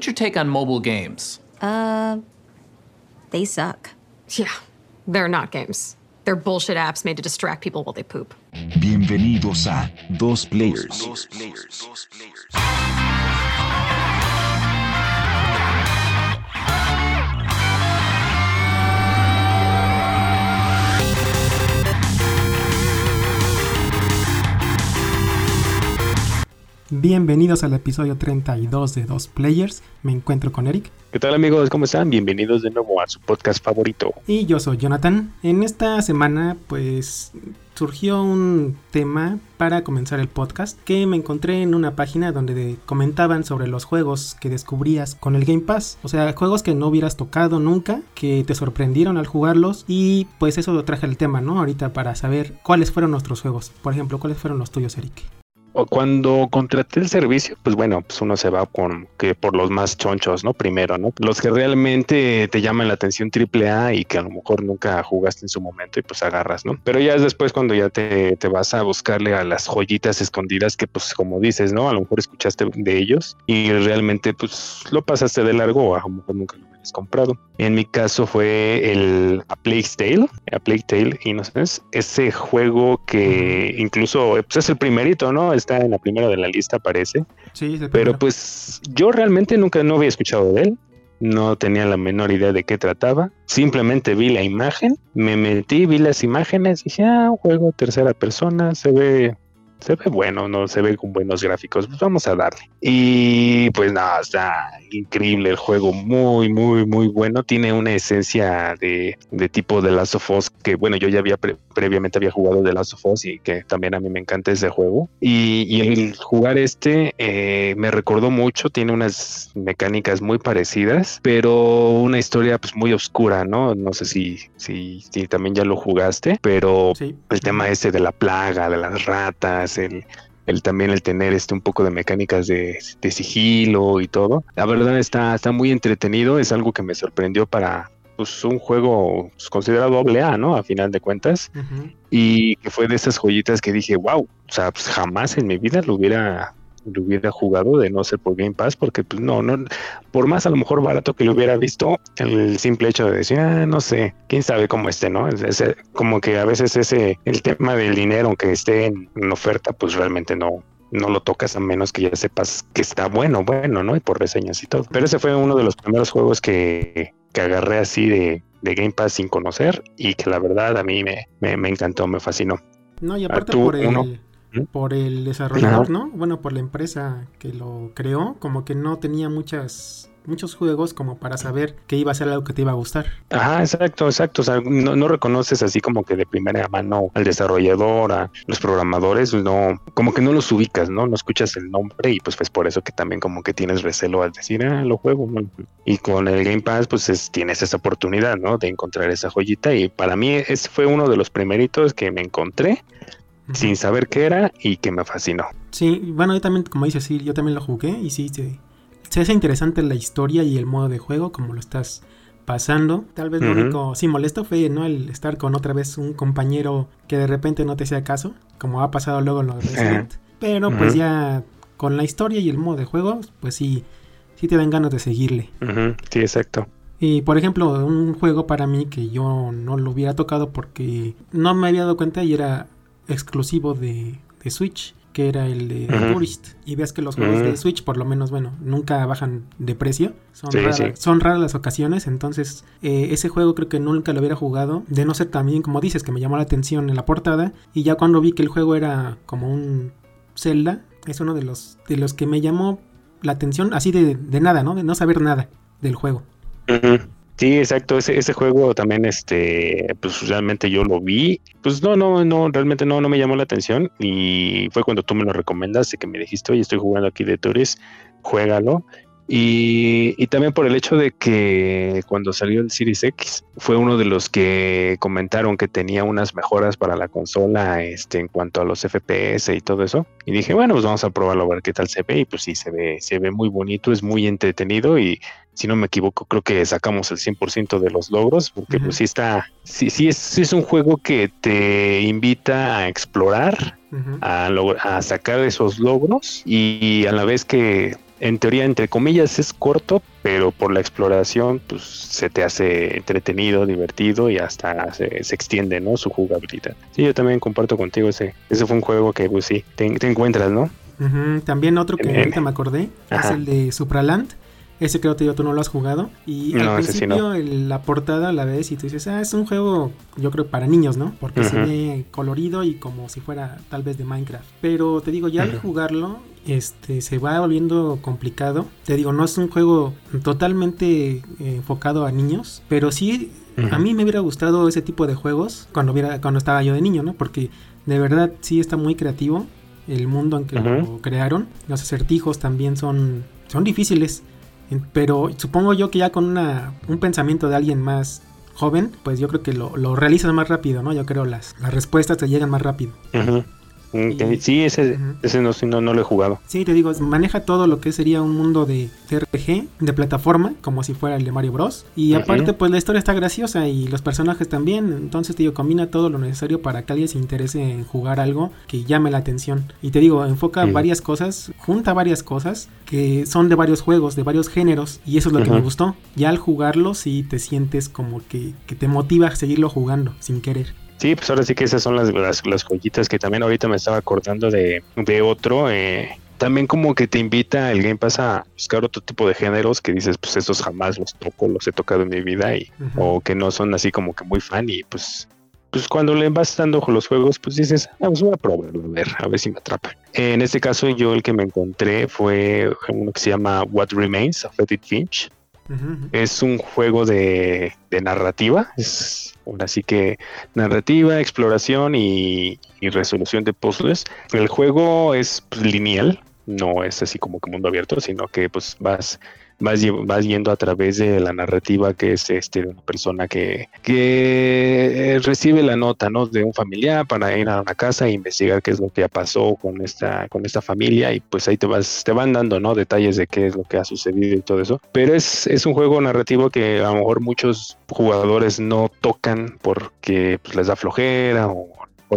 What's your take on mobile games? Uh, they suck. Yeah, they're not games. They're bullshit apps made to distract people while they poop. Bienvenidos a Dos Players. Dos Players. Dos Players. Bienvenidos al episodio 32 de Dos Players. Me encuentro con Eric. ¿Qué tal amigos? ¿Cómo están? Bienvenidos de nuevo a su podcast favorito. Y yo soy Jonathan. En esta semana pues surgió un tema para comenzar el podcast que me encontré en una página donde comentaban sobre los juegos que descubrías con el Game Pass. O sea, juegos que no hubieras tocado nunca, que te sorprendieron al jugarlos y pues eso lo traje el tema, ¿no? Ahorita para saber cuáles fueron nuestros juegos. Por ejemplo, cuáles fueron los tuyos, Eric. Cuando contraté el servicio, pues bueno, pues uno se va con que por los más chonchos, ¿no? Primero, ¿no? Los que realmente te llaman la atención triple A y que a lo mejor nunca jugaste en su momento y pues agarras, ¿no? Pero ya es después cuando ya te, te vas a buscarle a las joyitas escondidas que pues como dices, ¿no? A lo mejor escuchaste de ellos y realmente pues lo pasaste de largo o a lo mejor nunca lo comprado. En mi caso fue el A Plague Tale, A Plague Tale Innocence, ese juego que incluso pues es el primerito, ¿no? Está en la primera de la lista, parece. Sí, es el Pero pues yo realmente nunca no había escuchado de él. No tenía la menor idea de qué trataba. Simplemente vi la imagen, me metí, vi las imágenes, dije, ah, un juego tercera persona, se ve, se ve bueno, no se ve con buenos gráficos, pues vamos a darle. Y pues nada, está increíble el juego, muy, muy, muy bueno. Tiene una esencia de, de tipo de Last of Us, que bueno, yo ya había pre- previamente había jugado de Last of Us y que también a mí me encanta ese juego. Y, y el jugar este eh, me recordó mucho, tiene unas mecánicas muy parecidas, pero una historia pues muy oscura, ¿no? No sé si, si, si también ya lo jugaste, pero Sí. el tema ese de la plaga, de las ratas, el, el también el tener este un poco de mecánicas de, de sigilo y todo. La verdad está, está muy entretenido, es algo que me sorprendió para pues, un juego pues, considerado doble A, ¿no? A final de cuentas. Y que fue de esas joyitas que dije, wow, o sea, pues jamás en mi vida lo hubiera lo hubiera jugado de no ser por Game Pass porque pues no no por más a lo mejor barato que lo hubiera visto el simple hecho de decir ah, no sé quién sabe cómo esté no es, es, como que a veces ese el tema del dinero aunque esté en, en oferta pues realmente no no lo tocas a menos que ya sepas que está bueno bueno no y por reseñas y todo pero ese fue uno de los primeros juegos que que agarré así de de Game Pass sin conocer y que la verdad a mí me, me, me encantó, me fascinó. No, y aparte tú, por el. Por el desarrollador, Ajá. ¿no? Bueno, por la empresa que lo creó, como que no tenía muchas muchos juegos como para saber que iba a ser algo que te iba a gustar. Ajá, exacto, exacto. O sea, no, no reconoces así como que de primera mano al desarrollador, a los programadores, no, como que no los ubicas, ¿no? No escuchas el nombre y pues pues por eso que también como que tienes recelo al decir, ah, lo juego. ¿no? Y con el Game Pass pues es- tienes esa oportunidad, ¿no? De encontrar esa joyita y para mí ese fue uno de los primeritos que me encontré Sin saber qué era y que me fascinó. Sí, bueno, yo también, como dices, sí, yo también lo jugué y sí, se, se hace interesante la historia y el modo de juego, como lo estás pasando. Tal vez lo único, sí, molesto fue, ¿no? El estar con otra vez un compañero que de repente no te hacía caso, como ha pasado luego en lo de Resident. Pero pues ya con la historia y el modo de juego, pues sí, sí te dan ganas de seguirle. Sí, exacto. Y por ejemplo, un juego para mí que yo no lo hubiera tocado porque no me había dado cuenta y era exclusivo de, de Switch, que era el de. Tourist. Y ves que los juegos de Switch, por lo menos, bueno, nunca bajan de precio. Son, Sí, raras, sí. son raras las ocasiones, entonces eh, ese juego creo que nunca lo hubiera jugado. De no ser también, como dices, que me llamó la atención en la portada. Y ya cuando vi que el juego era como un Zelda, es uno de los, de los que me llamó la atención así de, de nada, ¿no? De no saber nada del juego. Sí, exacto. Ese, ese juego también, este, pues realmente yo lo vi. Pues no, no, no, realmente no, no me llamó la atención. Y fue cuando tú me lo recomendaste, que me dijiste, oye, estoy jugando aquí de Tourist, juégalo. Y, y también por el hecho de que cuando salió el Series X fue uno de los que comentaron que tenía unas mejoras para la consola este, en cuanto a los FPS y todo eso. Y dije, bueno, pues vamos a probarlo a ver qué tal se ve. Y pues sí, se ve, se ve muy bonito, es muy entretenido y si no me equivoco, creo que sacamos el 100% de los logros, porque pues sí está, sí, sí es, sí es un juego que te invita a explorar, a, log- a sacar esos logros y a la vez que en teoría, entre comillas, es corto, pero por la exploración, pues se te hace entretenido, divertido y hasta se, se extiende, ¿no? Su jugabilidad. Sí, yo también comparto contigo ese. Ese fue un juego que, pues sí, te, te encuentras, ¿no? Ujú, También otro que ahorita me acordé Ajá. es el de Supraland. Ese creo que tú no lo has jugado. Y No, al sí principio no. la portada la ves y tú dices, ah, es un juego, yo creo, para niños, ¿no? Porque se Ujú. ve colorido y como si fuera tal vez de Minecraft. Pero te digo, ya al jugarlo, este, se va volviendo complicado. Te digo, no es un juego totalmente eh, enfocado a niños, pero sí, a mí me hubiera gustado ese tipo de juegos cuando, hubiera, cuando estaba yo de niño, ¿no? Porque de verdad sí está muy creativo el mundo en que lo crearon. Los acertijos también son, son difíciles, pero supongo yo que ya con una, un pensamiento de alguien más joven, pues yo creo que lo, lo realizas más rápido, ¿no? Yo creo las, las respuestas te llegan más rápido. Y- Sí, ese, ese no, no, no lo he jugado. Sí, te digo, maneja todo lo que sería un mundo de RPG, de plataforma, como si fuera el de Mario Bros. Y aparte, pues la historia está graciosa y los personajes también. Entonces, te digo, combina todo lo necesario para que alguien se interese en jugar algo que llame la atención. Y te digo, enfoca Ujú. varias cosas, junta varias cosas que son de varios juegos, de varios géneros. Y eso es lo que me gustó. Ya al jugarlo, sí te sientes como que, que te motiva a seguirlo jugando sin querer. Sí, pues ahora sí que esas son las, las, las joyitas que también ahorita me estaba acordando de, de otro. eh, también como que te invita el Game Pass a buscar otro tipo de géneros que dices, pues estos jamás los toco, los he tocado en mi vida y o que no son así como que muy fan y pues pues cuando le vas dando los juegos pues dices, ah, pues voy a probarlo, a ver, a ver si me atrapa. En este caso yo el que me encontré fue uno que se llama What Remains of Edith Finch. Es un juego de, de narrativa, es ahora sí que narrativa, exploración y, y resolución de puzzles. El juego es pues, lineal, no es así como que mundo abierto, sino que pues vas vas, vas yendo a través de la narrativa que es este de una persona que, que eh, recibe la nota ¿no? de un familiar para ir a una casa e investigar qué es lo que pasó con esta, con esta familia y pues ahí te vas, te van dando ¿no? detalles de qué es lo que ha sucedido y todo eso. Pero es, es un juego narrativo que a lo mejor muchos jugadores no tocan porque pues, les da flojera o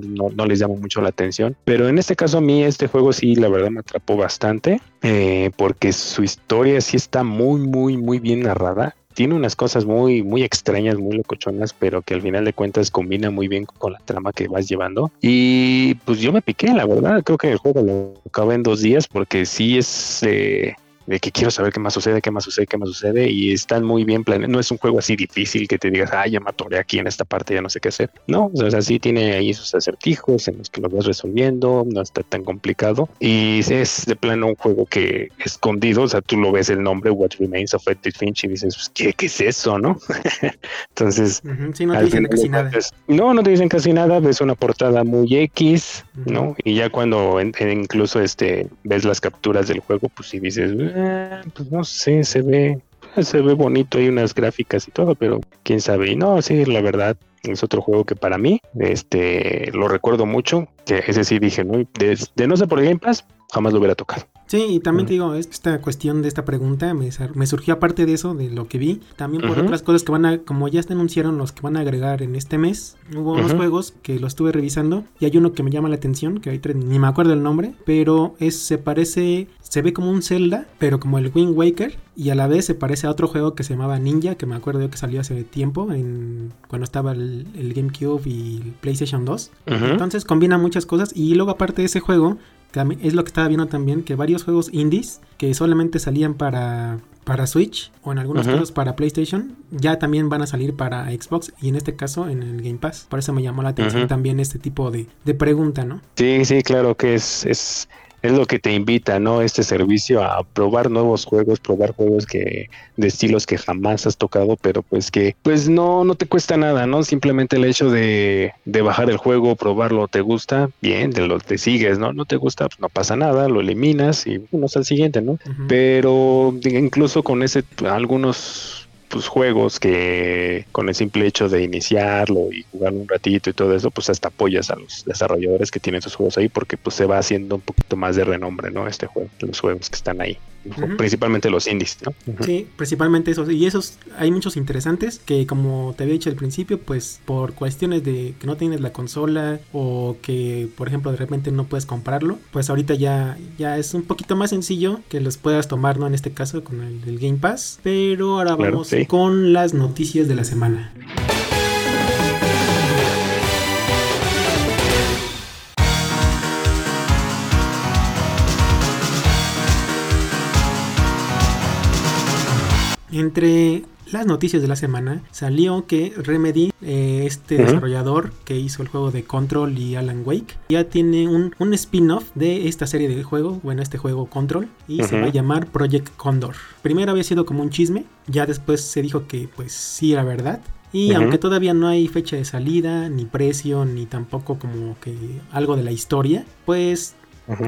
no, no les llama mucho la atención. Pero en este caso a mí este juego sí, la verdad me atrapó bastante eh, porque su historia sí está muy, muy, muy bien narrada. Tiene unas cosas muy, muy extrañas, muy locochonas, pero que al final de cuentas combina muy bien con la trama que vas llevando. Y pues yo me piqué, la verdad. Creo que el juego lo acabé en dos días porque sí es eh, de que quiero saber qué más sucede, qué más sucede, qué más sucede. Y están muy bien planeados. No es un juego así difícil que te digas, ah, ya me atoré aquí en esta parte, ya no sé qué hacer. No, o sea, sí tiene ahí sus acertijos en los que los vas resolviendo, no está tan complicado. Y es de plano un juego que escondido, o sea, tú lo ves el nombre What Remains of Edith Finch y dices, pues, ¿qué, qué es eso, no? Entonces, Ujú, Sí, no te dicen casi nada. cuentas- No, no te dicen casi nada, ves una portada muy X, Ujú. ¿no? Y ya cuando en- en incluso este ves las capturas del juego, pues sí dices, "Ah, pues no sé, se ve, se ve bonito, hay unas gráficas y todo, pero quién sabe. Y no, sí, la verdad, es otro juego que para mí, este, lo recuerdo mucho, que ese sí dije, ¿no? De, de no ser por Game Pass, jamás lo hubiera tocado. Sí, y también Mm. te digo, esta cuestión de esta pregunta me, me surgió aparte de eso, de lo que vi, también por Ujú. otras cosas que van a, como ya se anunciaron los que van a agregar en este mes, hubo unos Ujú. juegos que lo estuve revisando y hay uno que me llama la atención, que ahorita ni me acuerdo el nombre, pero es, se parece, se ve como un Zelda, pero como el Wind Waker, y a la vez se parece a otro juego que se llamaba Ninja, que me acuerdo yo que salió hace tiempo, en, cuando estaba el, el GameCube y el PlayStation 2. Ujú. Entonces combina muchas cosas y luego aparte de ese juego, es lo que estaba viendo también, que varios juegos indies que solamente salían para, para Switch o en algunos casos para PlayStation, ya también van a salir para Xbox y en este caso en el Game Pass. Por eso me llamó la atención también este tipo de, de pregunta, ¿no? Sí, sí, claro que es, es, es lo que te invita, ¿no? Este servicio a probar nuevos juegos, probar juegos que de estilos que jamás has tocado, pero pues que pues no, no te cuesta nada, ¿no? Simplemente el hecho de, de bajar el juego, probarlo, te gusta, bien, de lo te sigues, ¿no? No te gusta, pues no pasa nada, lo eliminas y uno al siguiente, ¿no? Pero incluso con ese algunos pues juegos que con el simple hecho de iniciarlo y jugar un ratito y todo eso, pues hasta apoyas a los desarrolladores que tienen sus juegos ahí porque pues se va haciendo un poquito más de renombre, ¿no? Este juego, los juegos que están ahí. Ujú. principalmente los indies, ¿no? Sí, principalmente esos. Y esos hay muchos interesantes que como te había dicho al principio, pues por cuestiones de que no tienes la consola o que por ejemplo de repente no puedes comprarlo, pues ahorita ya, ya es un poquito más sencillo que los puedas tomar, ¿no? En este caso con el, el Game Pass. Pero ahora Claro, vamos sí. con las noticias de la semana. Entre las noticias de la semana salió que Remedy, eh, este desarrollador que hizo el juego de Control y Alan Wake, ya tiene un, un spin-off de esta serie de juegos, bueno, este juego Control, y se va a llamar Project Condor. Primero había sido como un chisme, ya después se dijo que pues sí era verdad. Y aunque todavía no hay fecha de salida, ni precio, ni tampoco como que algo de la historia, pues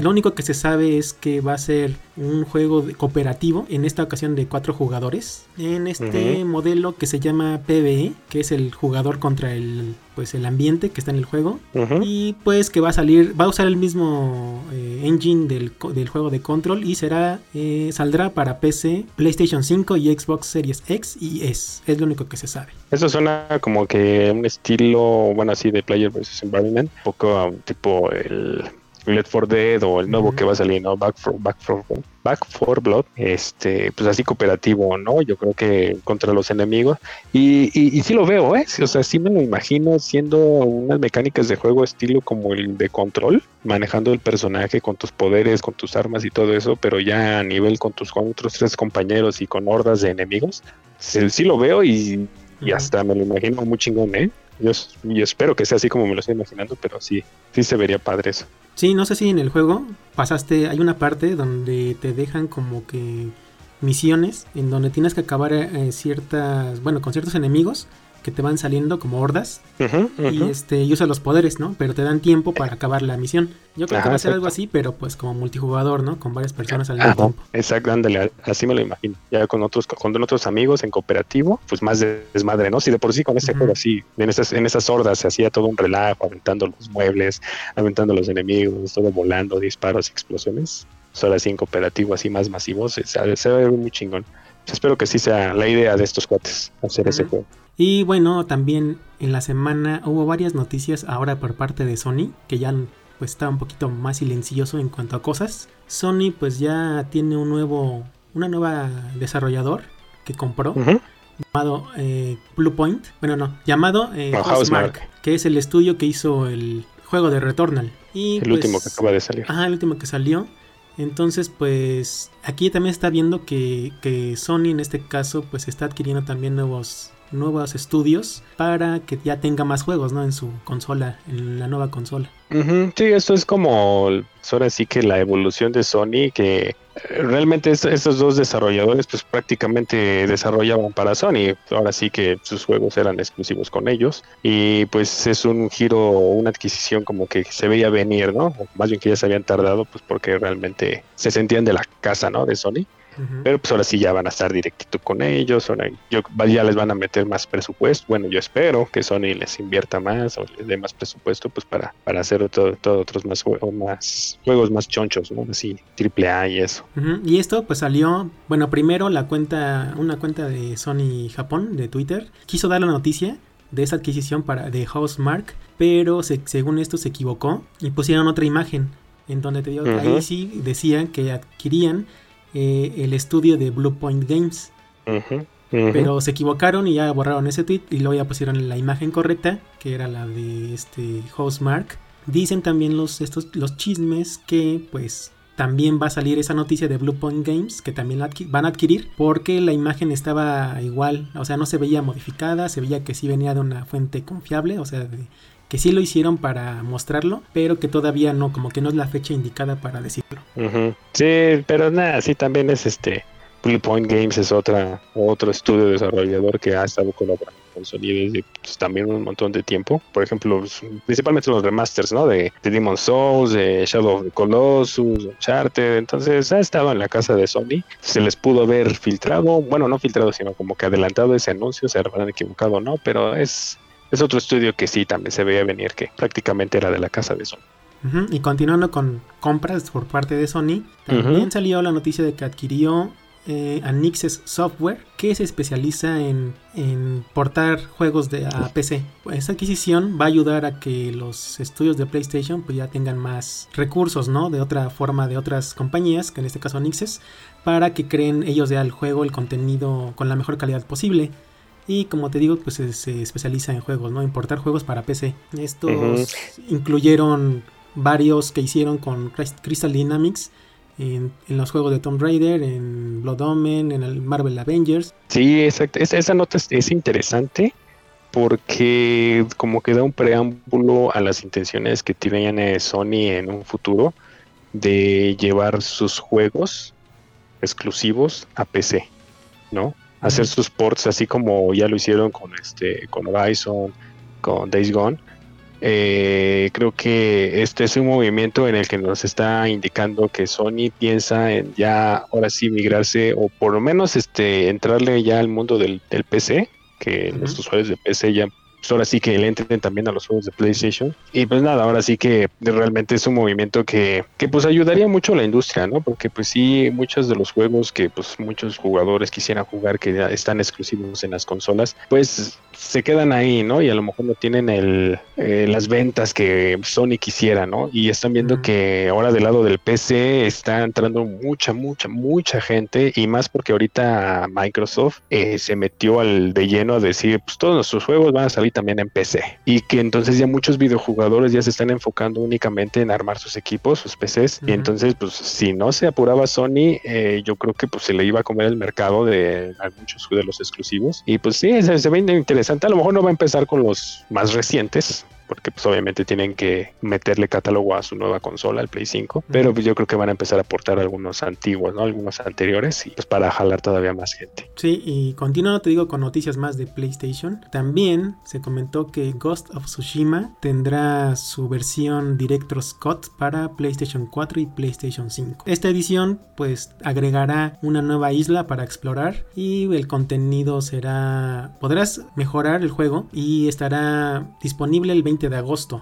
Lo único que se sabe es que va a ser un juego de- cooperativo, en esta ocasión de cuatro jugadores, en este modelo que se llama PvE, que es el jugador contra el pues el ambiente que está en el juego y pues que va a salir, va a usar el mismo eh, engine del, del juego de Control y será eh, saldrá para PC, PlayStation 5 y Xbox Series X y S. Es lo único que se sabe. Eso suena como que un estilo, bueno, así de Player vs. Environment, un poco um, tipo el Left 4 Dead o el nuevo Ujú. que va a salir, ¿no? Back for, Back for, Back for Blood, este, pues así cooperativo, ¿no? Yo creo que contra los enemigos. Y, y, y sí lo veo, ¿eh? O sea, sí me lo imagino siendo unas mecánicas de juego estilo como el de control, manejando el personaje con tus poderes, con tus armas y todo eso, pero ya a nivel con tus con otros tres compañeros y con hordas de enemigos. Sí, sí lo veo y, y hasta me lo imagino muy chingón, ¿eh? Yo, yo espero que sea así como me lo estoy imaginando, pero sí, sí se vería padre eso. Sí, no sé si en el juego pasaste, hay una parte donde te dejan como que misiones en donde tienes que acabar eh, ciertas, bueno, con ciertos enemigos que te van saliendo como hordas y este y usas los poderes, ¿no? Pero te dan tiempo para acabar la misión. Yo creo que Ajá, va a ser algo así, pero pues como multijugador, ¿no? Con varias personas al Ajá, mismo tiempo. exacto, ándale, así me lo imagino. Ya con otros, con otros amigos en cooperativo, pues más de- desmadre, ¿no? Si de por sí con Ujú. juego así, en esas, en esas hordas se hacía todo un relajo, aventando los muebles, aventando los enemigos, todo volando, disparos, explosiones. Pues ahora sí en cooperativo, así más masivos, se, se se ve muy chingón. Pues espero que sí sea la idea de estos cuates, hacer ese juego. Y bueno, también en la semana hubo varias noticias ahora por parte de Sony, que ya pues está un poquito más silencioso en cuanto a cosas. Sony pues ya tiene un nuevo, una nueva desarrollador que compró, llamado eh, Bluepoint, bueno no, llamado eh, No, Housemarque. que es el estudio que hizo el juego de Returnal. Y, El pues, último que acaba de salir. Ajá, el último que salió. Entonces, pues aquí también está viendo que, que Sony en este caso pues está adquiriendo también nuevos nuevos estudios para que ya tenga más juegos, ¿no? En su consola, en la nueva consola. Ujú, Sí, esto es como ahora sí que la evolución de Sony, que eh, realmente est- estos dos desarrolladores pues prácticamente desarrollaban para Sony, ahora sí que sus juegos eran exclusivos con ellos y pues es un giro, una adquisición como que se veía venir, ¿no? Más bien que ya se habían tardado pues porque realmente se sentían de la casa, ¿no? De Sony. Pero pues ahora sí ya van a estar directito con ellos, ahora yo, ya les van a meter más presupuesto. Bueno, yo espero que Sony les invierta más o les dé más presupuesto pues para, para hacer todo, todo otros más juegos, más juegos más chonchos, ¿no? Así, triple A y eso. Y esto pues salió, bueno, primero la cuenta, una cuenta de Sony Japón, de Twitter, quiso dar la noticia de esa adquisición para de Housemark, pero se- según esto se equivocó y pusieron otra imagen en donde te digo que ahí sí decían que adquirían eh, el estudio de Bluepoint Games, Ujú, ujú. pero se equivocaron y ya borraron ese tweet y luego ya pusieron la imagen correcta, que era la de este Housemark. Dicen también los estos los chismes que pues también va a salir esa noticia de Bluepoint Games que también la van a adquirir porque la imagen estaba igual, o sea, no se veía modificada, se veía que sí venía de una fuente confiable, o sea, de- que sí lo hicieron para mostrarlo, pero que todavía no, como que no es la fecha indicada para decirlo. Sí, pero nada, sí también es este. Blue Point Games es otra, otro estudio desarrollador que ha estado colaborando con Sony desde pues, también un montón de tiempo. Por ejemplo, principalmente los remasters, ¿no? De, de Demon Souls, de Shadow of the Colossus, Uncharted. Entonces ha estado en la casa de Sony. Se les pudo ver filtrado, bueno, no filtrado, sino como que adelantado ese anuncio, se habrán equivocado no, pero es, es otro estudio que sí también se veía venir, que prácticamente era de la casa de Sony. Y continuando con compras por parte de Sony, también salió la noticia de que adquirió eh, Anixes Software, que se especializa en, en portar juegos de, a PC. Esta adquisición va a ayudar a que los estudios de PlayStation pues, ya tengan más recursos, ¿no? De otra forma de otras compañías, que en este caso Anixes, para que creen ellos ya el juego, el contenido con la mejor calidad posible. Y como te digo, pues se, se especializa en juegos, ¿no? Importar juegos para PC. Estos incluyeron varios que hicieron con Crys- Crystal Dynamics en, en los juegos de Tomb Raider, en Blood Omen, en el Marvel Avengers. Sí, exacto. Esa, esa nota es, es interesante porque como que da un preámbulo a las intenciones que tiene Sony en un futuro de llevar sus juegos exclusivos a PC, ¿no? Hacer sus ports así como ya lo hicieron con este con Horizon, con Days Gone. Eh, creo que este es un movimiento en el que nos está indicando que Sony piensa en ya ahora sí migrarse o por lo menos este entrarle ya al mundo del, del PC, que los usuarios de PC ya ahora sí que le entren también a los juegos de PlayStation. Y pues nada, ahora sí que realmente es un movimiento que, que pues ayudaría mucho a la industria, ¿no? Porque pues sí, muchos de los juegos que pues muchos jugadores quisieran jugar que están exclusivos en las consolas, pues se quedan ahí, ¿no? Y a lo mejor no tienen el, eh, las ventas que Sony quisiera, ¿no? Y están viendo que ahora del lado del PC está entrando mucha, mucha, mucha gente y más porque ahorita Microsoft eh, se metió al de lleno a decir, pues todos nuestros juegos van a salir también en PC y que entonces ya muchos videojugadores ya se están enfocando únicamente en armar sus equipos, sus PCs y entonces pues si no se apuraba Sony, eh, yo creo que pues se le iba a comer el mercado de a muchos de los exclusivos y pues sí, se, se ve interesante, a lo mejor no va a empezar con los más recientes porque pues obviamente tienen que meterle catálogo a su nueva consola, el Play 5, pero pues yo creo que van a empezar a aportar algunos antiguos, ¿no? Algunos anteriores y pues para jalar todavía más gente. Sí, y continuando te digo con noticias más de PlayStation. También se comentó que Ghost of Tsushima tendrá su versión Director's Cut para PlayStation 4 y PlayStation 5. Esta edición pues agregará una nueva isla para explorar y el contenido será... Podrás mejorar el juego y estará disponible el 20 de agosto.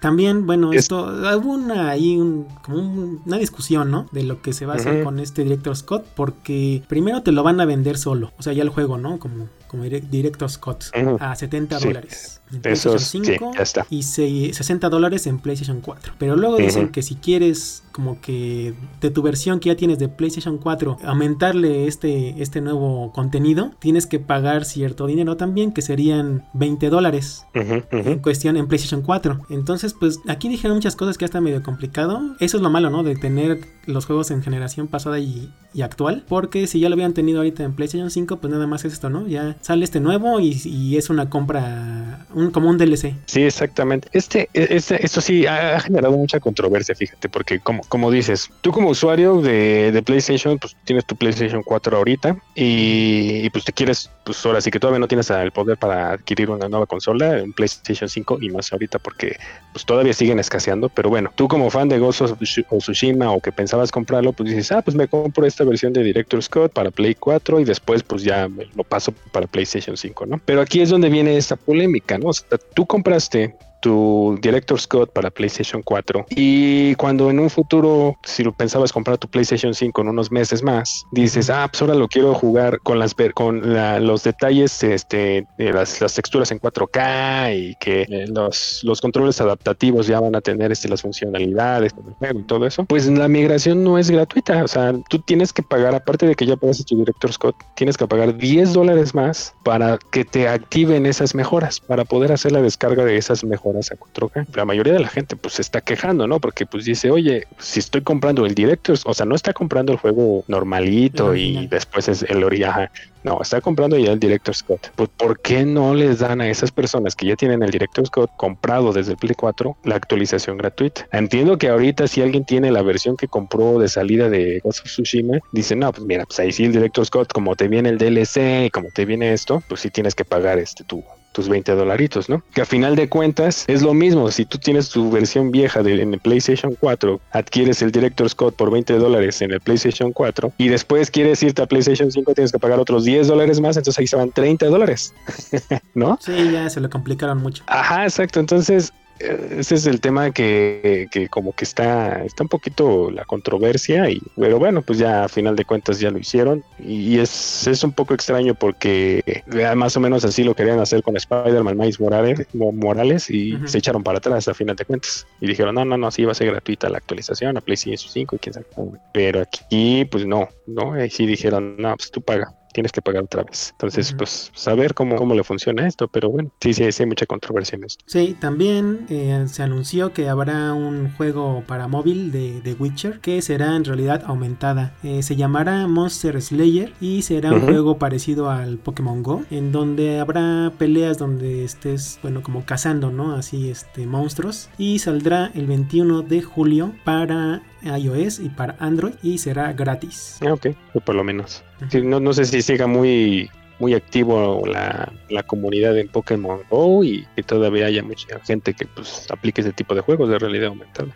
También, bueno, Es- esto hubo una ahí un- como un- una discusión, ¿no? De lo que se va a hacer con este Director's Cut, porque primero te lo van a vender solo, o sea, ya el juego, ¿no? Como, como direct- Director's Cut Ujú. a 70 Sí. dólares en PlayStation es- sí, 5 ya está. y se- 60 dólares en PlayStation 4. Pero luego dicen que si quieres como que de tu versión que ya tienes de PlayStation 4 aumentarle este, este nuevo contenido, tienes que pagar cierto dinero también, que serían 20 dólares en cuestión en PlayStation 4. Entonces, pues aquí dijeron muchas cosas que ya está medio complicado. Eso es lo malo, ¿no? De tener los juegos en generación pasada y, y actual. Porque si ya lo habían tenido ahorita en PlayStation 5, pues nada más es esto, ¿no? Ya sale este nuevo y, es una compra, un, como un DLC. Sí, exactamente. Este, este, esto sí ha generado mucha controversia, fíjate, porque como, como dices, tú como usuario de, de PlayStation, pues tienes tu PlayStation 4 ahorita y, pues te quieres, pues ahora sí que todavía no tienes el poder para adquirir una nueva consola, un PlayStation 5 y más ahorita porque pues todavía siguen escaseando, pero bueno, tú como fan de Ghost of Tsu- of Tsushima o que pensabas comprarlo, pues dices, ah, pues me compro esta versión de Director's Cut para Play 4 y después pues ya lo paso para PlayStation 5, ¿no? Pero aquí es donde viene esta polémica, ¿no? O sea, tú compraste tu Director's Cut para PlayStation 4 y cuando en un futuro si lo pensabas comprar tu PlayStation 5 en unos meses más dices ah pues ahora lo quiero jugar con las con la- los detalles este las, las texturas en 4K y que eh, los, los controles adaptativos ya van a tener este, las funcionalidades juego y todo eso pues la migración no es gratuita o sea tú tienes que pagar aparte de que ya pagas tu Director's Cut tienes que pagar 10 dólares más para que te activen esas mejoras para poder hacer la descarga de esas mejoras a 4K. La mayoría de la gente pues se está quejando, ¿no? Porque pues dice, oye, si estoy comprando el Director's, o sea, no está comprando el juego normalito El y después es el original. No, está comprando ya el Director's Cut. Pues ¿por qué no les dan a esas personas que ya tienen el Director's Cut comprado desde el Play 4 la actualización gratuita? Entiendo que ahorita si alguien tiene la versión que compró de salida de Ghost of Tsushima, dice, no, pues mira, pues ahí sí el Director's Cut, como te viene el DLC y como te viene esto, pues sí tienes que pagar este tu tus 20 dolaritos, ¿no? Que a final de cuentas es lo mismo. Si tú tienes tu versión vieja de, en el PlayStation 4, adquieres el Director's Cut por 20 dólares en el PlayStation 4 y después quieres irte a PlayStation 5, tienes que pagar otros 10 dólares más, entonces ahí se van 30 dólares, ¿no? Sí, ya se lo complicaron mucho. Ajá, exacto. Entonces, ese es el tema que, que como que está, está un poquito la controversia, y, pero bueno, pues ya a final de cuentas ya lo hicieron y es, es un poco extraño porque ya más o menos así lo querían hacer con Spider-Man Miles Morales, Mo- Morales y se echaron para atrás a final de cuentas y dijeron, no, no, no, sí va a ser gratuita la actualización a PlayStation 5 y quién sabe cómo". Pero aquí pues no, no, y sí dijeron, no, pues tú paga. Tienes que pagar otra vez. Entonces, pues, saber cómo, cómo le funciona esto, pero bueno, sí, sí, sí hay mucha controversia en esto. Sí, también eh, se anunció que habrá un juego para móvil de, de Witcher que será en realidad aumentada. Eh, se llamará Monster Slayer y será un juego parecido al Pokémon Go, en donde habrá peleas donde estés, bueno, como cazando, ¿no? Así, este, monstruos. Y saldrá el 21 de julio para iOS y para Android y será gratis. Ah, ok, o por lo menos. Sí, no, no sé si siga muy muy activo la, la comunidad en Pokémon Go y que todavía haya mucha gente que pues aplique ese tipo de juegos de realidad aumentada.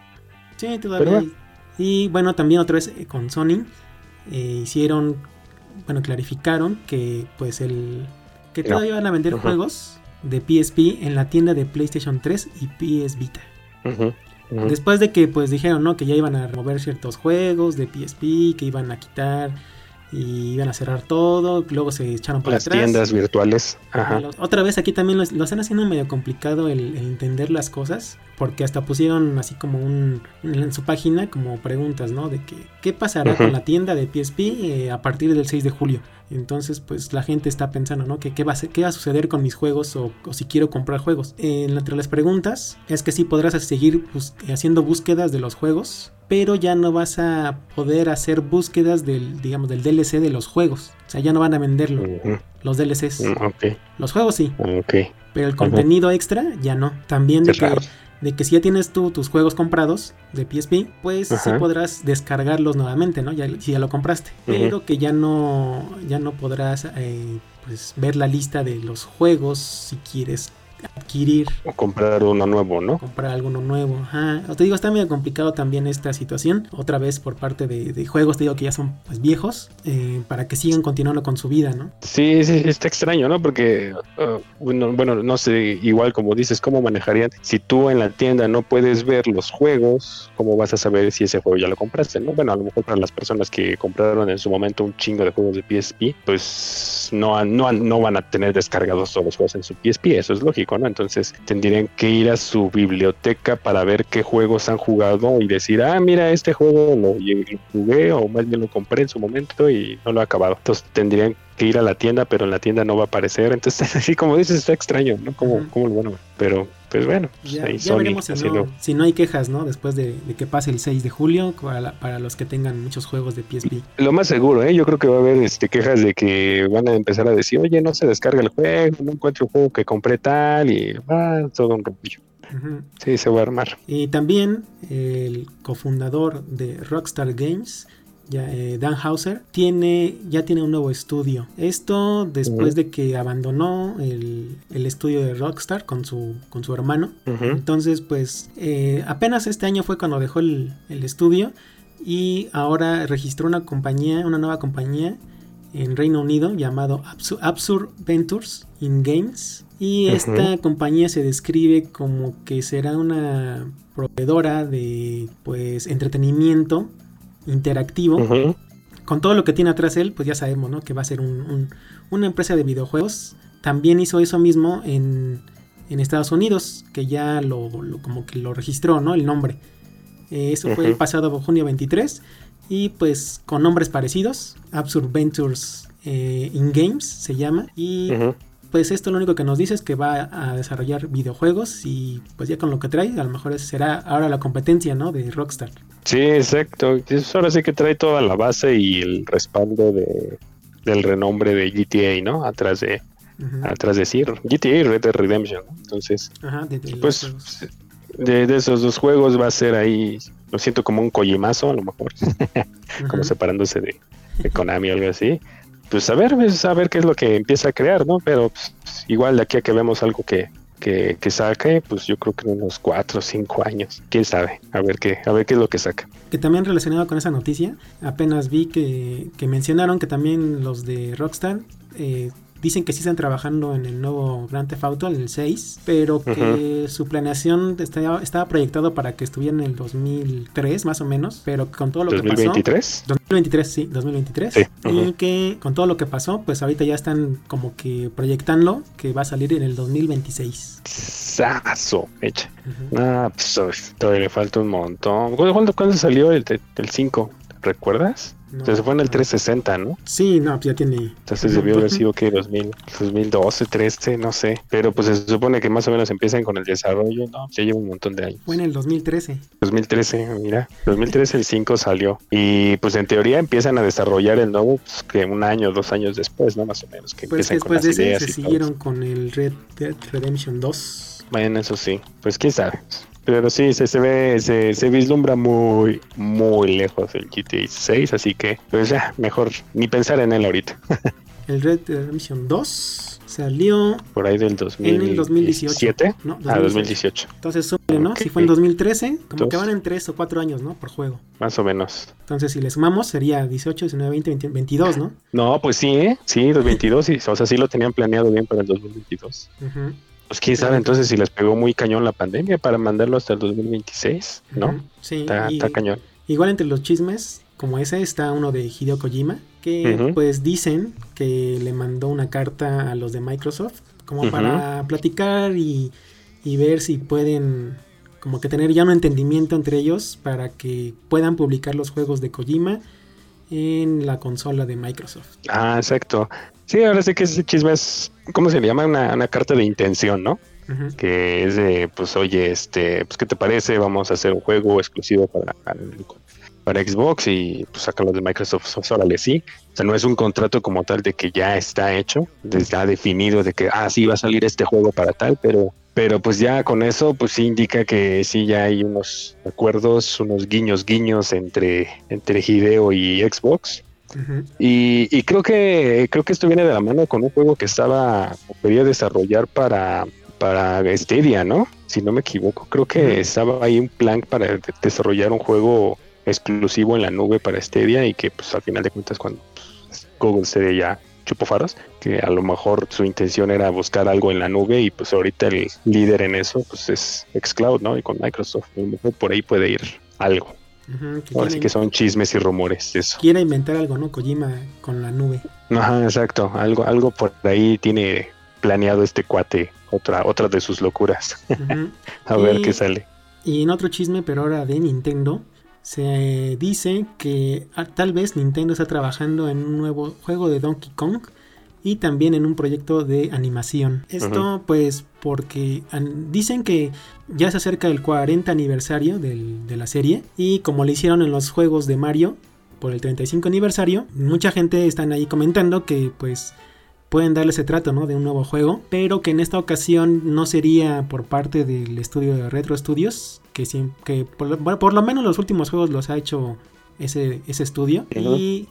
Sí, todavía. Pero. Y bueno, también otra vez eh, con Sony eh, hicieron, bueno, clarificaron que pues el que No. todavía van a vender juegos de PSP en la tienda de PlayStation 3 y PS Vita. Después de que pues dijeron, ¿no? Que ya iban a remover ciertos juegos de PSP, que iban a quitar y iban a cerrar todo, luego se echaron para Las atrás. tiendas virtuales. Ajá. Otra vez aquí también lo, están haciendo medio complicado el, el entender las cosas, porque hasta pusieron así como un en su página como preguntas, ¿no? De que qué pasará con la tienda de PSP eh, a partir del 6 de julio. Entonces, pues la gente está pensando, ¿no? Que qué va a, ser- qué va a suceder con mis juegos o, o si quiero comprar juegos. Eh, entre las preguntas es que sí podrás seguir bus- haciendo búsquedas de los juegos, pero ya no vas a poder hacer búsquedas del, digamos, del DLC de los juegos. O sea, ya no van a venderlo, los DLCs. mm, Los juegos sí, pero el contenido extra ya no. También de que, de que si ya tienes tú tus juegos comprados de PSP, pues sí Ajá. podrás descargarlos nuevamente, ¿no? Ya, si ya lo compraste. Pero que ya no, ya no podrás eh, pues, ver la lista de los juegos si quieres adquirir, O comprar uno nuevo, ¿no? comprar alguno nuevo. Ajá. O te digo, está medio complicado también esta situación. Otra vez por parte de, de juegos, te digo que ya son pues, viejos, eh, para que sigan continuando con su vida, ¿no? Sí, sí, está extraño, ¿no? Porque, uh, bueno, bueno, no sé, igual como dices, ¿cómo manejarían? Si tú en la tienda no puedes ver los juegos, ¿cómo vas a saber si ese juego ya lo compraste, no? Bueno, a lo mejor para las personas que compraron en su momento un chingo de juegos de PSP, pues no, no, no van a tener descargados todos los juegos en su PSP, eso es lógico, ¿no? Entonces tendrían que ir a su biblioteca para ver qué juegos han jugado y decir, ah, mira, este juego lo, lo jugué o más bien lo compré en su momento y no lo he acabado. Entonces tendrían que ir a la tienda, pero en la tienda no va a aparecer. Entonces, así como dices, está extraño, ¿no? ¿Cómo, Ujú. cómo lo van a ver? Pero, pues bueno, pues Ya, ahí ya Sony veremos si no, si no hay quejas, ¿no? Después de, de que pase el 6 de julio para, la- para los que tengan muchos juegos de PSP. Lo más seguro, ¿eh? Yo creo que va a haber este, quejas de que van a empezar a decir, oye, no se descarga el juego, no encuentro el juego que compré tal y va todo un rollo. Ujú. Sí, se va a armar. Y también el cofundador de Rockstar Games, ya, eh, Dan Hauser, tiene, ya tiene un nuevo estudio. Esto después de que abandonó el, el estudio de Rockstar con su, con su hermano. Entonces, pues eh, apenas este año fue cuando dejó el, el estudio y ahora registró una compañía, una nueva compañía en Reino Unido llamado Absu- Absurd Ventures in Games. Y esta compañía se describe como que será una proveedora de pues entretenimiento interactivo con todo lo que tiene atrás él, pues ya sabemos, ¿no? Que va a ser un- un- una empresa de videojuegos. También hizo eso mismo en, en Estados Unidos, que ya lo, lo- como que lo registró, ¿no? El nombre. Eh, eso fue el pasado junio 23. Y pues con nombres parecidos, Absurd Ventures eh, in Games se llama. Y. pues esto lo único que nos dice es que va a desarrollar videojuegos y pues ya con lo que trae, a lo mejor será ahora la competencia, ¿no? De Rockstar. Sí, exacto. Eso ahora sí que trae toda la base y el respaldo de, del renombre de GTA, ¿no? Atrás de, Ujú. atrás de sí, GTA y Red Dead Redemption. Entonces, Ajá, de- pues de, de esos dos juegos va a ser ahí, lo siento como un collimazo a lo mejor, como separándose de, de Konami o algo así. Pues a ver, pues, a ver qué es lo que empieza a crear, ¿no? Pero pues, igual de aquí a que vemos algo que, que, que saque, pues yo creo que en unos cuatro o cinco años, quién sabe, a ver qué, a ver qué es lo que saca. Que también relacionado con esa noticia, apenas vi que, que mencionaron que también los de Rockstar eh, dicen que sí están trabajando en el nuevo Grand Theft Auto, en el 6, pero que su planeación estaba, estaba proyectado para que estuviera en el 2003 más o menos, pero con todo lo que pasó... 2023. 2023, sí, 2023. Sí, Y ujú. que con todo lo que pasó, pues ahorita ya están como que proyectando que va a salir en el 2026. Sazo, hecha. Ujú. Ah, pues todavía le falta un montón. ¿Cuándo, cuándo- salió el, el 5? ¿Recuerdas? No, Se fue en el no. 360, ¿no? Sí, no, pues ya tiene... Entonces debió haber sido que 2000, 2012, 13, no sé. Pero pues se supone que más o menos empiezan con el desarrollo. No, ya lleva un montón de años. Fue en el 2013. 2013, mira, 2013 el 5 salió. Y pues en teoría empiezan a desarrollar el nuevo pues, que un año, dos años después, ¿no? Más o menos, que Pues empiezan con después las de ese ideas se todo siguieron eso. con el Red Dead Redemption 2. Bueno, eso sí, pues quién sabe. Pero sí, se, se ve, se, se vislumbra muy, muy lejos el GTA 6, así que pues ya, mejor ni pensar en él ahorita. El Red Dead Redemption 2 salió Por ahí del en el 2018. 2017. No, Ah, 2018, Entonces, súmale, ¿no? Ok. Si fue en 2013, como Dos. que van en 3 o 4 años, ¿no? Por juego. más o menos. Entonces, si le sumamos, sería 18, 19, 20, 20, 22, ¿no? No, pues sí, ¿eh? Sí, 2022, sí, o sea, sí lo tenían planeado bien para el 2022. Ujú. Pues quién sabe entonces si les pegó muy cañón la pandemia para mandarlo hasta el 2026, ¿no? Sí, Está, y está cañón. igual entre los chismes, como ese, está uno de Hideo Kojima, que pues dicen que le mandó una carta a los de Microsoft, como para platicar y, y ver si pueden como que tener ya un entendimiento entre ellos para que puedan publicar los juegos de Kojima en la consola de Microsoft. Ah, exacto. Sí, ahora sí que ese chisme es, ¿cómo se le llama? Una, una carta de intención, ¿no? Que es de, pues oye, este, pues ¿qué te parece? Vamos a hacer un juego exclusivo para, para Xbox y pues sacan los de Microsoft, órale, sí. O sea, no es un contrato como tal de que ya está hecho, ya definido de que, ah, sí, va a salir este juego para tal, pero, pero pues ya con eso, pues sí indica que sí ya hay unos acuerdos, unos guiños, guiños entre, entre Hideo y Xbox. Y, y creo que creo que esto viene de la mano con un juego que estaba quería desarrollar para para Stadia, ¿no? Si no me equivoco, creo que estaba ahí un plan para de- desarrollar un juego exclusivo en la nube para Stadia y que pues al final de cuentas cuando pues, Google Stadia ya chupó faros, que a lo mejor su intención era buscar algo en la nube y pues ahorita el líder en eso pues es Xcloud, ¿no? Y con Microsoft, a lo mejor por ahí puede ir algo. Que Ahora sí quiere- que son chismes y rumores, eso. quiera inventar algo, ¿no? Kojima con la nube. Ajá, exacto. Algo, algo por ahí tiene planeado este cuate, otra, otra de sus locuras. A ver Y- qué sale. Y en otro chisme, pero ahora de Nintendo, se dice que ah, tal vez Nintendo está trabajando en un nuevo juego de Donkey Kong y también en un proyecto de animación. Esto pues porque dicen que ya se acerca el 40 aniversario del- de la serie y como le hicieron en los juegos de Mario por el 35 aniversario, mucha gente están ahí comentando que pues pueden darle ese trato, ¿no? De un nuevo juego, pero que en esta ocasión no sería por parte del estudio de Retro Studios, que, que por lo menos los últimos juegos los ha hecho ese, ese estudio, y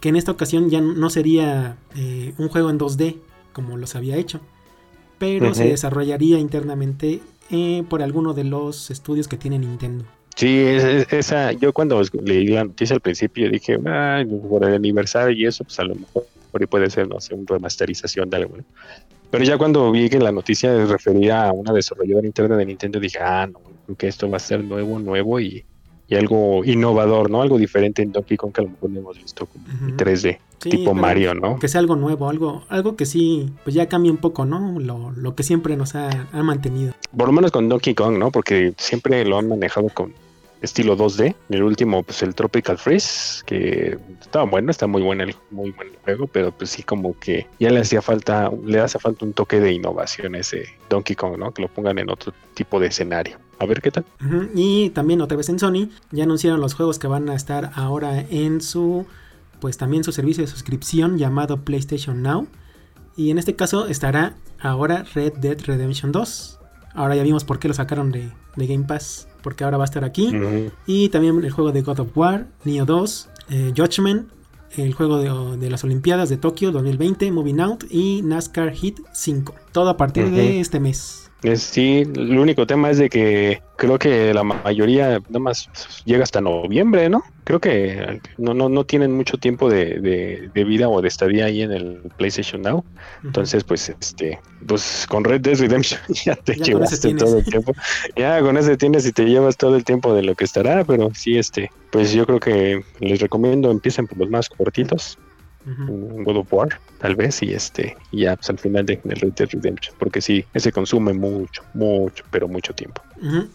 que en esta ocasión ya no sería eh, un juego en 2D como los había hecho, pero se desarrollaría internamente eh, por alguno de los estudios que tiene Nintendo. Sí, es- es- esa, yo cuando leí la noticia al principio dije, "Ay, por el aniversario y eso, pues a lo mejor por ahí puede ser, no sé, una remasterización de algo. ¿no? Pero ya cuando vi que la noticia refería a una desarrolladora interna de Nintendo, dije, ah, no, que esto va a ser nuevo, nuevo y, y algo innovador, ¿no? Algo diferente en Donkey Kong que a lo mejor no hemos visto como en Ujú. 3D, Sí, tipo Mario, ¿no? Que sea algo nuevo, algo, algo que sí, pues ya cambie un poco, ¿no? Lo, lo que siempre nos ha, ha mantenido. Por lo menos con Donkey Kong, ¿no? Porque siempre lo han manejado con estilo 2D. El último, pues el Tropical Freeze, que estaba bueno, está muy bueno el, muy buen juego, pero pues sí como que ya le hacía falta, le hace falta un toque de innovación ese Donkey Kong, ¿no? Que lo pongan en otro tipo de escenario. A ver qué tal. Y también otra vez en Sony, ya anunciaron los juegos que van a estar ahora en su, pues también su servicio de suscripción llamado PlayStation Now. Y en este caso estará ahora Red Dead Redemption 2. Ahora ya vimos por qué lo sacaron de, de Game Pass, porque ahora va a estar aquí. Y también el juego de God of War, Neo 2, eh, Judgment, el juego de, de las Olimpiadas de Tokio 2020, Moving Out y NASCAR Hit 5. Todo a partir de este mes. Sí, el único tema es de que creo que la mayoría nada más llega hasta noviembre, ¿no? Creo que no, no, no tienen mucho tiempo de, de, de vida o de estadía ahí en el PlayStation Now. Entonces, pues, este, pues con Red Dead Redemption ya te Ya llevaste todo el tiempo. Ya con ese tienes y te llevas todo el tiempo de lo que estará, pero sí, este, pues yo creo que les recomiendo empiecen por los más cortitos, Un God of War, tal vez, y este, y ya pues al final dejen el Red Dead Redemption, porque sí, ese consume mucho, mucho, pero mucho tiempo.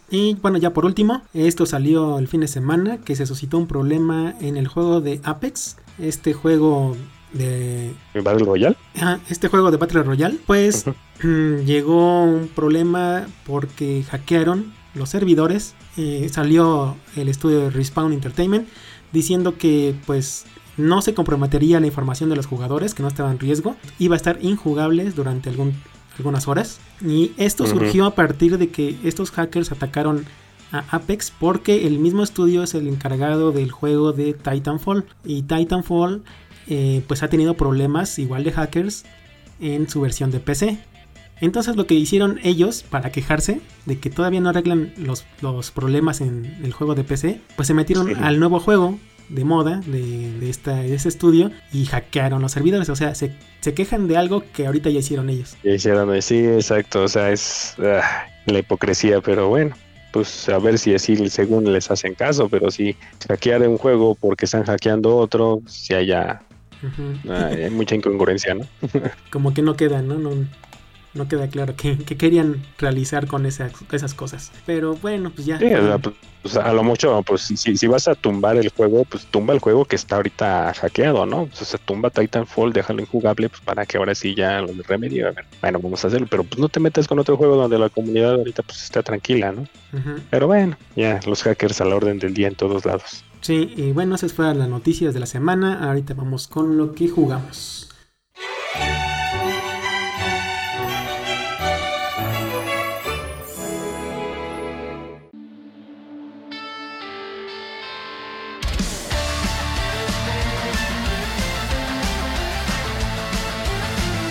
Y bueno, ya por último, esto salió el fin de semana que se suscitó un problema en el juego de Apex, este juego de Battle Royale, ah, este juego de Battle Royale, pues llegó un problema porque hackearon los servidores, eh, salió el estudio de Respawn Entertainment diciendo que pues no se comprometería la información de los jugadores, que no estaba en riesgo, iba a estar injugables durante algún, algunas horas. Y esto surgió a partir de que estos hackers atacaron a Apex porque el mismo estudio es el encargado del juego de Titanfall. Y Titanfall eh, pues ha tenido problemas igual de hackers en su versión de PC. Entonces lo que hicieron ellos para quejarse de que todavía no arreglan los, los problemas en el juego de PC, pues se metieron Sí. al nuevo juego de moda de, de esta, de este estudio y hackearon los servidores. O sea, se, se quejan de algo que ahorita ya hicieron ellos. ya hicieron, sí, exacto, o sea, es ah, la hipocresía, pero bueno. Pues a ver si así según les hacen caso, pero si hackear un juego porque están hackeando otro, si haya ah, hay mucha incongruencia, ¿no? Como que no queda, ¿no? No, no queda claro qué, qué querían realizar con esas, esas cosas. Pero bueno, pues ya. Sí, o sea, pues, a lo mucho, pues si, si vas a tumbar el juego, pues tumba el juego que está ahorita hackeado, ¿no? Pues, o sea, tumba Titanfall, déjalo injugable, pues para que ahora sí ya lo remedie. A ver, bueno, vamos a hacerlo, pero pues no te metas con otro juego donde la comunidad ahorita pues está tranquila, ¿no? Pero bueno, ya los hackers a la orden del día en todos lados. Sí, y bueno, esas fueron las noticias de la semana. Ahorita vamos con lo que jugamos.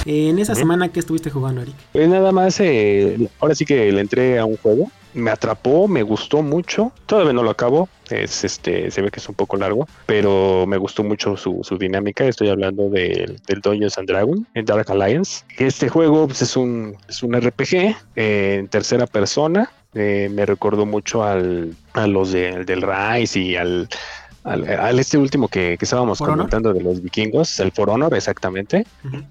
En esa semana, ¿qué estuviste jugando, Eric? Pues nada más, eh, ahora sí que le entré a un juego, me atrapó, me gustó mucho, todavía no lo acabo, es este, se ve que es un poco largo, pero me gustó mucho su, su dinámica, estoy hablando del, del Dungeons and Dragon, en Dark Alliance. Este juego pues, es, un, es un RPG eh, en tercera persona, eh, me recordó mucho al, a los de- del Rise y al... Al, al este último que, que estábamos ¿For Honor? comentando de los vikingos, el For Honor, exactamente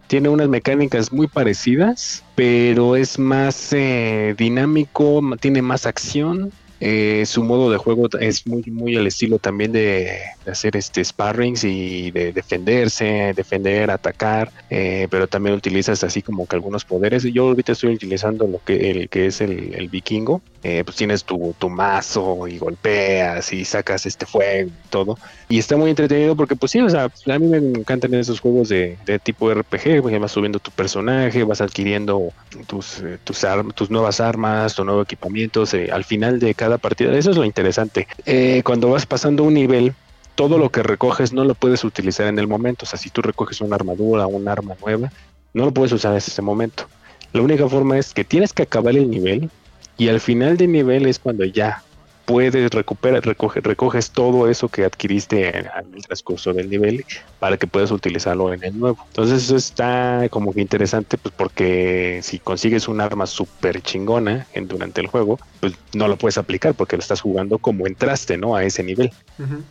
tiene unas mecánicas muy parecidas, pero es más eh, dinámico, tiene más acción. Eh, su modo de juego es muy, muy al estilo también de, hacer este sparrings y de defenderse, defender, atacar, eh, pero también utilizas así como que algunos poderes. Yo ahorita estoy utilizando lo que el que es el, el vikingo. eh, pues tienes tu, tu mazo y golpeas y sacas este fuego y todo. Y está muy entretenido porque, pues sí, o sea, a mí me encantan esos juegos de, de tipo RPG, porque vas subiendo tu personaje, vas adquiriendo tus, eh, tus, nuevas armas, tu nuevo equipamiento, al final de cada partida. Eso es lo interesante. Eh, cuando vas pasando un nivel, todo lo que recoges no lo puedes utilizar en el momento. O sea, si tú recoges una armadura, un arma nueva, no lo puedes usar en ese momento. La única forma es que tienes que acabar el nivel y al final del nivel es cuando ya puedes recuperar, recoge- recoges todo eso que adquiriste en, en el transcurso del nivel para que puedas utilizarlo en el nuevo. Entonces eso está como que interesante pues porque si consigues un arma súper chingona en, durante el juego, pues no lo puedes aplicar porque lo estás jugando como entraste, ¿no? A ese nivel.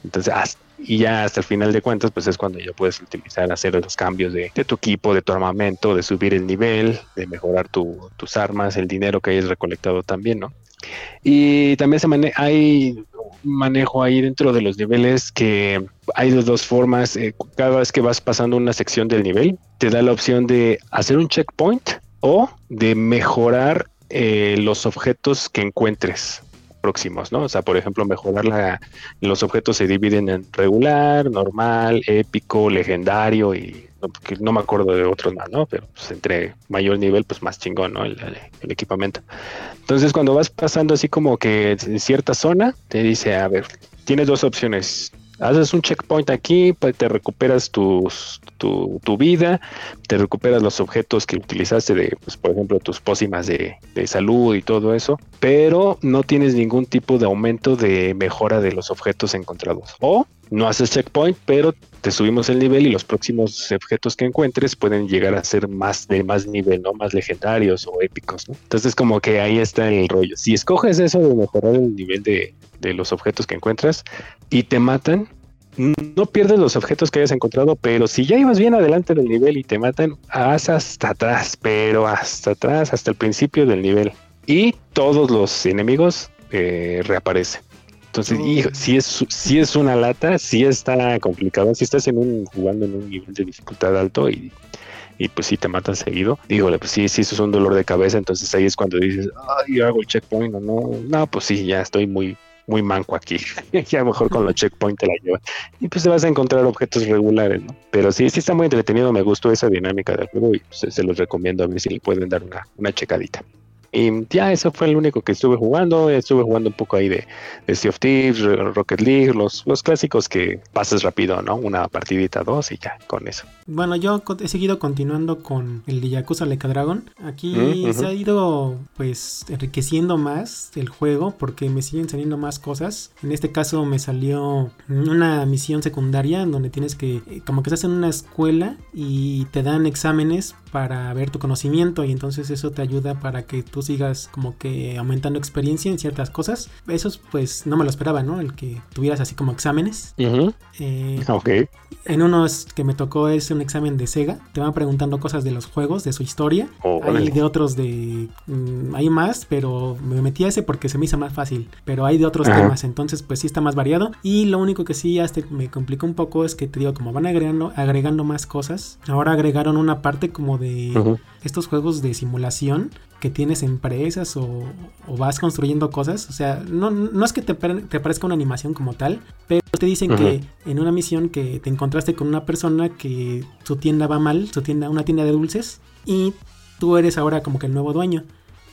Entonces, hasta- y ya hasta el final de cuentas, pues es cuando ya puedes utilizar, hacer los cambios de, de tu equipo, de tu armamento, de subir el nivel, de mejorar tu- tus armas, el dinero que hayas recolectado también, ¿no? Y también se hay manejo ahí dentro de los niveles que hay de dos formas. eh, cada vez que vas pasando una sección del nivel, te da la opción de hacer un checkpoint o de mejorar eh, los objetos que encuentres próximos, ¿no? O sea, por ejemplo, mejorar la, los objetos se dividen en regular, normal, épico, legendario y no, me acuerdo de otros más, ¿no? Pero pues, entre mayor nivel, pues más chingón, ¿no? El equipamiento. Entonces, cuando vas pasando así como que en cierta zona, te dice, a ver, tienes dos opciones. haces un checkpoint aquí, pues, te recuperas tus, tu, tu vida, te recuperas los objetos que utilizaste de, pues, por ejemplo, tus pócimas de, de salud y todo eso, pero no tienes ningún tipo de aumento de mejora de los objetos encontrados. O no haces checkpoint, pero te subimos el nivel y los próximos objetos que encuentres pueden llegar a ser más de más nivel, ¿no? Más legendarios o épicos. Entonces como que ahí está el rollo. Si escoges eso de mejorar el nivel de, de los objetos que encuentras y te matan, no pierdes los objetos que hayas encontrado, pero si ya ibas bien adelante del nivel y te matan, haz hasta atrás, pero hasta atrás, hasta el principio del nivel. Y todos los enemigos eh, reaparecen. Entonces, hijo, si es, si es una lata, si está complicado. Si estás en un, jugando en un nivel de dificultad alto y, y pues si te matan seguido, dígole, pues sí, sí, eso es un dolor de cabeza. Entonces ahí es cuando dices, ay, yo hago el checkpoint o no. No, pues sí, ya estoy muy, muy manco aquí. ya mejor con los checkpoint te la llevas. Y pues te vas a encontrar objetos regulares, ¿no? Pero sí, sí está muy entretenido. Me gustó esa dinámica del juego y pues, se los recomiendo a ver si le pueden dar una, una checadita. Y ya eso fue el único que estuve jugando. Estuve jugando un poco ahí de, de Sea of Thieves, Rocket League, los, los clásicos que pasas rápido, ¿no? Una partidita, dos y ya, con eso. Bueno, yo he seguido continuando con el de Yakuza Like a Dragon. Aquí Mm, se ha ido pues enriqueciendo más el juego porque me siguen saliendo más cosas. En este caso me salió una misión secundaria en donde tienes que, eh, como que estás en una escuela y te dan exámenes para ver tu conocimiento y entonces eso te ayuda para que tú sigas como que aumentando experiencia en ciertas cosas. Esos pues no me lo esperaba, ¿no? El que tuvieras así como exámenes. Eh, Ok. en unos que me tocó es un examen de Sega. Te van preguntando cosas de los juegos, de su historia. Órale. Hay de otros de... mm, hay más, pero me metí a ese porque se me hizo más fácil. Pero hay de otros Ajá. temas, entonces pues sí está más variado. Y lo único que sí hasta me complicó un poco es que te digo, como van agregando, agregando más cosas, ahora agregaron una parte como de estos juegos de simulación que tienes empresas o, o vas construyendo cosas. O sea, no, no es que te, te parezca una animación como tal, pero te dicen que en una misión que te encontraste con una persona que su tienda va mal, su tienda, una tienda de dulces, y tú eres ahora como que el nuevo dueño.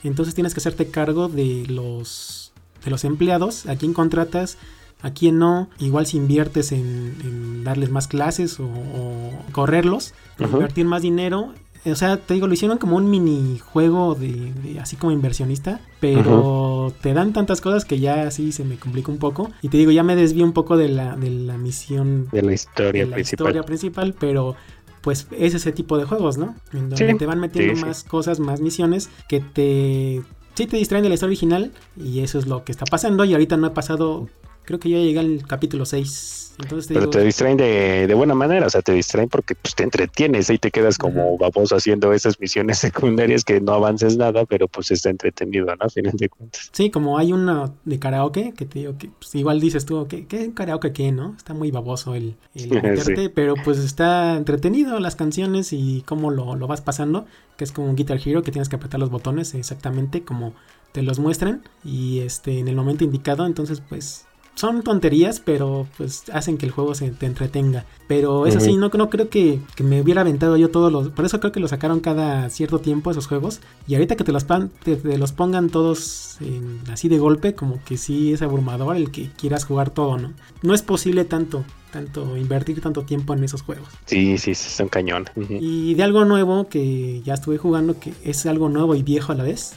Entonces tienes que hacerte cargo de los, de los empleados, a quién contratas, a quién no. Igual si inviertes en, en darles más clases o, o correrlos, invertir más dinero. O sea, te digo, lo hicieron como un minijuego de, de así como inversionista, pero te dan tantas cosas que ya así se me complica un poco. Y te digo, ya me desvío un poco de la, de la misión De la historia de la principal. historia principal, pero pues es ese tipo de juegos, ¿no? En donde Sí, te van metiendo sí, sí. más cosas, más misiones que te sí te distraen de la historia original y eso es lo que está pasando y ahorita no he pasado, creo que ya llegué al capítulo 6. Entonces te Pero digo, te distraen de, de buena manera, o sea, te distraen porque pues, te entretienes y te quedas como baboso haciendo esas misiones secundarias que no avances nada, pero pues está entretenido, ¿no? A final de cuentas. Sí, como hay una de karaoke que te digo que pues, igual dices tú, ¿qué, qué karaoke qué, no? Está muy baboso el, el meterte, Sí. pero pues está entretenido las canciones y cómo lo, lo vas pasando, que es como un Guitar Hero que tienes que apretar los botones exactamente como te los muestran y este en el momento indicado, entonces pues son tonterías, pero pues hacen que el juego se te entretenga. Pero eso sí, Ujú. no, no creo que, que me hubiera aventado yo todos los... Por eso creo que lo sacaron cada cierto tiempo esos juegos. Y ahorita que te los, pan- te, te los pongan todos en- así de golpe, como que sí es abrumador el que quieras jugar todo, ¿no? No es posible tanto, tanto invertir tanto tiempo en esos juegos. Sí, sí, sí, son cañón. Y de algo nuevo que ya estuve jugando, que es algo nuevo y viejo a la vez,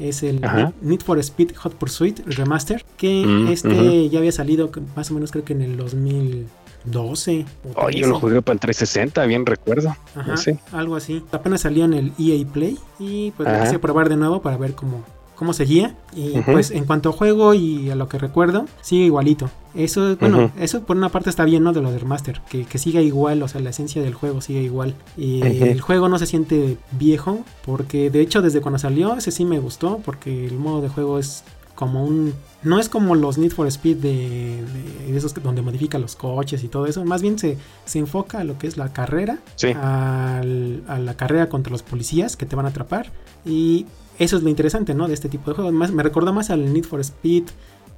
es el Ajá. Need for Speed Hot Pursuit Remaster, que Mm, este ya había salido más o menos creo que en el 2012. o Oye, yo lo 13. jugué para el 360, bien recuerdo. Ajá, Sí. algo así. Apenas salió en el EA Play y pues lo quise probar de nuevo para ver cómo, cómo seguía. Y pues en cuanto a juego y a lo que recuerdo, sigue igualito. Eso, bueno, eso por una parte está bien, ¿no? De lo del remaster, que, que siga igual, o sea, la esencia del juego sigue igual. Y el juego no se siente viejo, porque de hecho desde cuando salió, ese sí me gustó, porque el modo de juego es como un... No es como los Need for Speed de, de- de esos que- donde modifica los coches y todo eso, más bien se, se enfoca a lo que es la carrera, Sí. al- a la carrera contra los policías que te van a atrapar. Y eso es lo interesante, ¿no? De este tipo de juegos. Más, me recuerda más al Need for Speed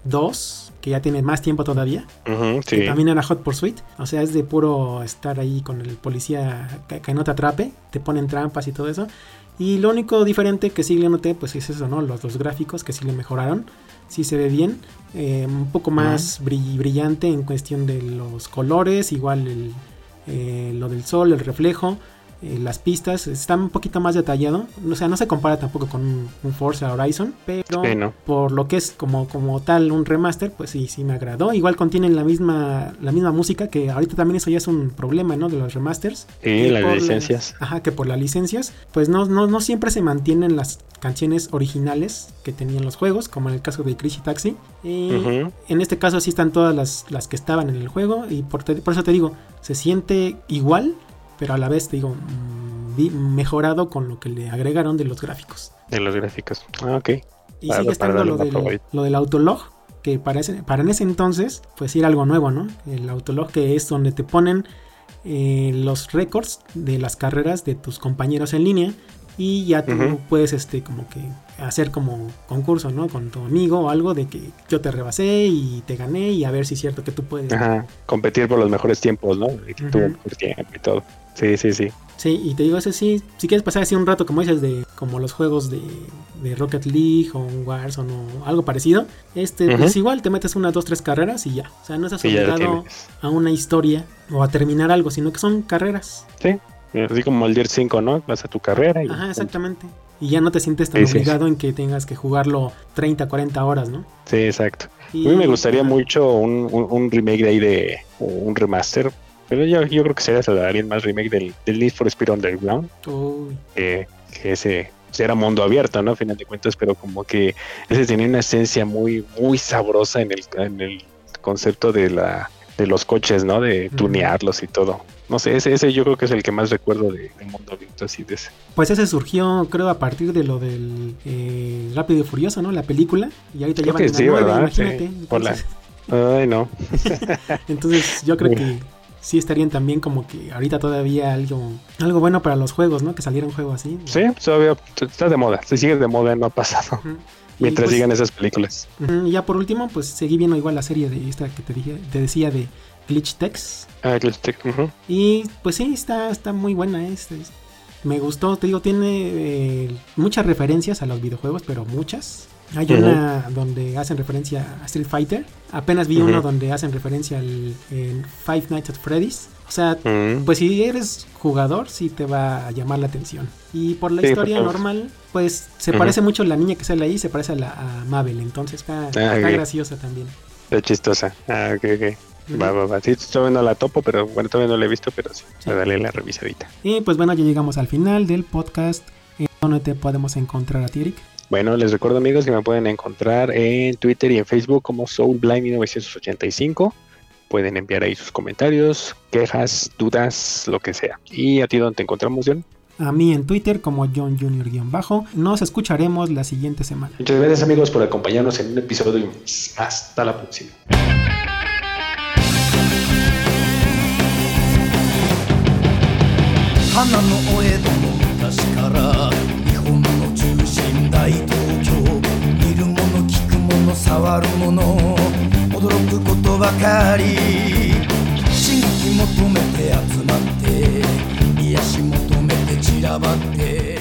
2, que ya tiene más tiempo todavía. Que sí. también era Hot Pursuit. O sea, es de puro estar ahí con el policía que, que no te atrape, te ponen trampas y todo eso. Y lo único diferente que sí le noté, pues es eso, ¿no? Los, los gráficos que sí le mejoraron. sí se ve bien. Eh, un poco más brill- brillante en cuestión de los colores, igual el, eh, lo del sol, el reflejo, eh, las pistas, está un poquito más detallado. O sea, no se compara tampoco con un, un Forza Horizon, pero Sí, ¿no? por lo que es como, como tal un remaster, pues sí, sí me agradó. Igual contienen la misma, la misma música, que ahorita también eso ya es un problema, ¿no? De los remasters. Sí, las licencias. ajá, que por las licencias, pues no, no, no siempre se mantienen las canciones originales que tenían los juegos, como en el caso de Crazy Taxi. Y Ujú. en este caso sí están todas las, las que estaban en el juego, y por, te- por eso te digo, se siente igual, pero a la vez te digo, mejorado con lo que le agregaron de los gráficos. De los gráficos. Ah, ok. Y Para- sigue estando lo del, lo del autolog, que para, ese- para en ese entonces, pues era algo nuevo, ¿no? El autolog que es donde te ponen eh, los récords de las carreras de tus compañeros en línea y ya tú puedes este como que hacer como concurso, ¿no? Con tu amigo o algo de que yo te rebasé y te gané y a ver si es cierto que tú puedes. Ajá. Competir por los mejores tiempos, ¿no? Y mejor tiempo todo. Sí, sí, sí. Sí, y te digo, ese sí, si quieres pasar así un rato, como dices, de como los juegos de, de Rocket League o un Warzone o algo parecido, este, pues Ujú. igual te metes una, dos, tres carreras y ya. O sea, no estás obligado a una historia o a terminar algo, sino que son carreras. Sí. Así como el Dirt 5, ¿no? Vas a tu carrera y. Ajá, exactamente. Y ya no te sientes tan Sí, sí, obligado en que tengas que jugarlo 30, 40 horas, ¿no? Sí, exacto. Y- A mí me gustaría mucho un, un- un remake de ahí de. un remaster. Pero yo, yo creo que sería darían más remake del, del Need for Speed Underground. Uy, que, que ese era mundo abierto, ¿no? A final de cuentas, pero como que ese tenía una esencia muy, muy sabrosa en el, en el concepto de la de los coches, ¿no? De tunearlos y todo. No sé, ese, ese yo creo que es el que más recuerdo de, mundo abierto así de ese. Pues ese surgió, creo, a partir de lo del eh, Rápido y Furioso, ¿no? La película. Y ahorita Creo llevan que en la sí, nueve, ¿verdad? imagínate. Sí, por la- Entonces- Ay, no. Entonces yo creo que sí estarían también como que ahorita todavía algo algo bueno para los juegos, ¿no? Que saliera un juego así. Sí, todavía está de moda. Se sigue de moda, no ha pasado. Y, Mientras pues, sigan esas películas. y ya por último, pues seguí viendo igual la serie de esta que te, dije, te decía de Glitch Tex. Ah, que este- ujú. Y pues sí, está, está muy buena. Es, es- me gustó, te digo, tiene eh, muchas referencias a los videojuegos, pero muchas. Hay una donde hacen referencia a Street Fighter. Apenas vi Ujú. uno donde hacen referencia al Five Nights at Freddy's. O sea, pues si eres jugador, sí te va a llamar la atención. Y por la Sí, historia pues, normal, pues se parece mucho la niña que sale ahí, se parece a, la, a Mabel. Entonces está, está Ah, graciosa también. Está chistosa. Ah, ok, ok. Va, va, va. Sí, todavía no la topo, pero bueno, todavía no la he visto, pero sí. Sí. A darle la revisadita. Y pues bueno, ya llegamos al final del podcast. ¿Dónde te podemos encontrar a ti, Eric? Bueno, les recuerdo amigos que me pueden encontrar en Twitter y en Facebook como SoulBlind1985. Pueden enviar ahí sus comentarios, quejas, dudas, lo que sea. ¿Y a ti dónde te encontramos, John? A mí en Twitter como John Junior-bajo. Nos escucharemos la siguiente semana. Muchas gracias amigos por acompañarnos en un episodio más. Hasta la próxima. 大東京。見るもの聞くもの触るもの。驚くことばかり。刺激求めて集まって癒し求めて散らばって。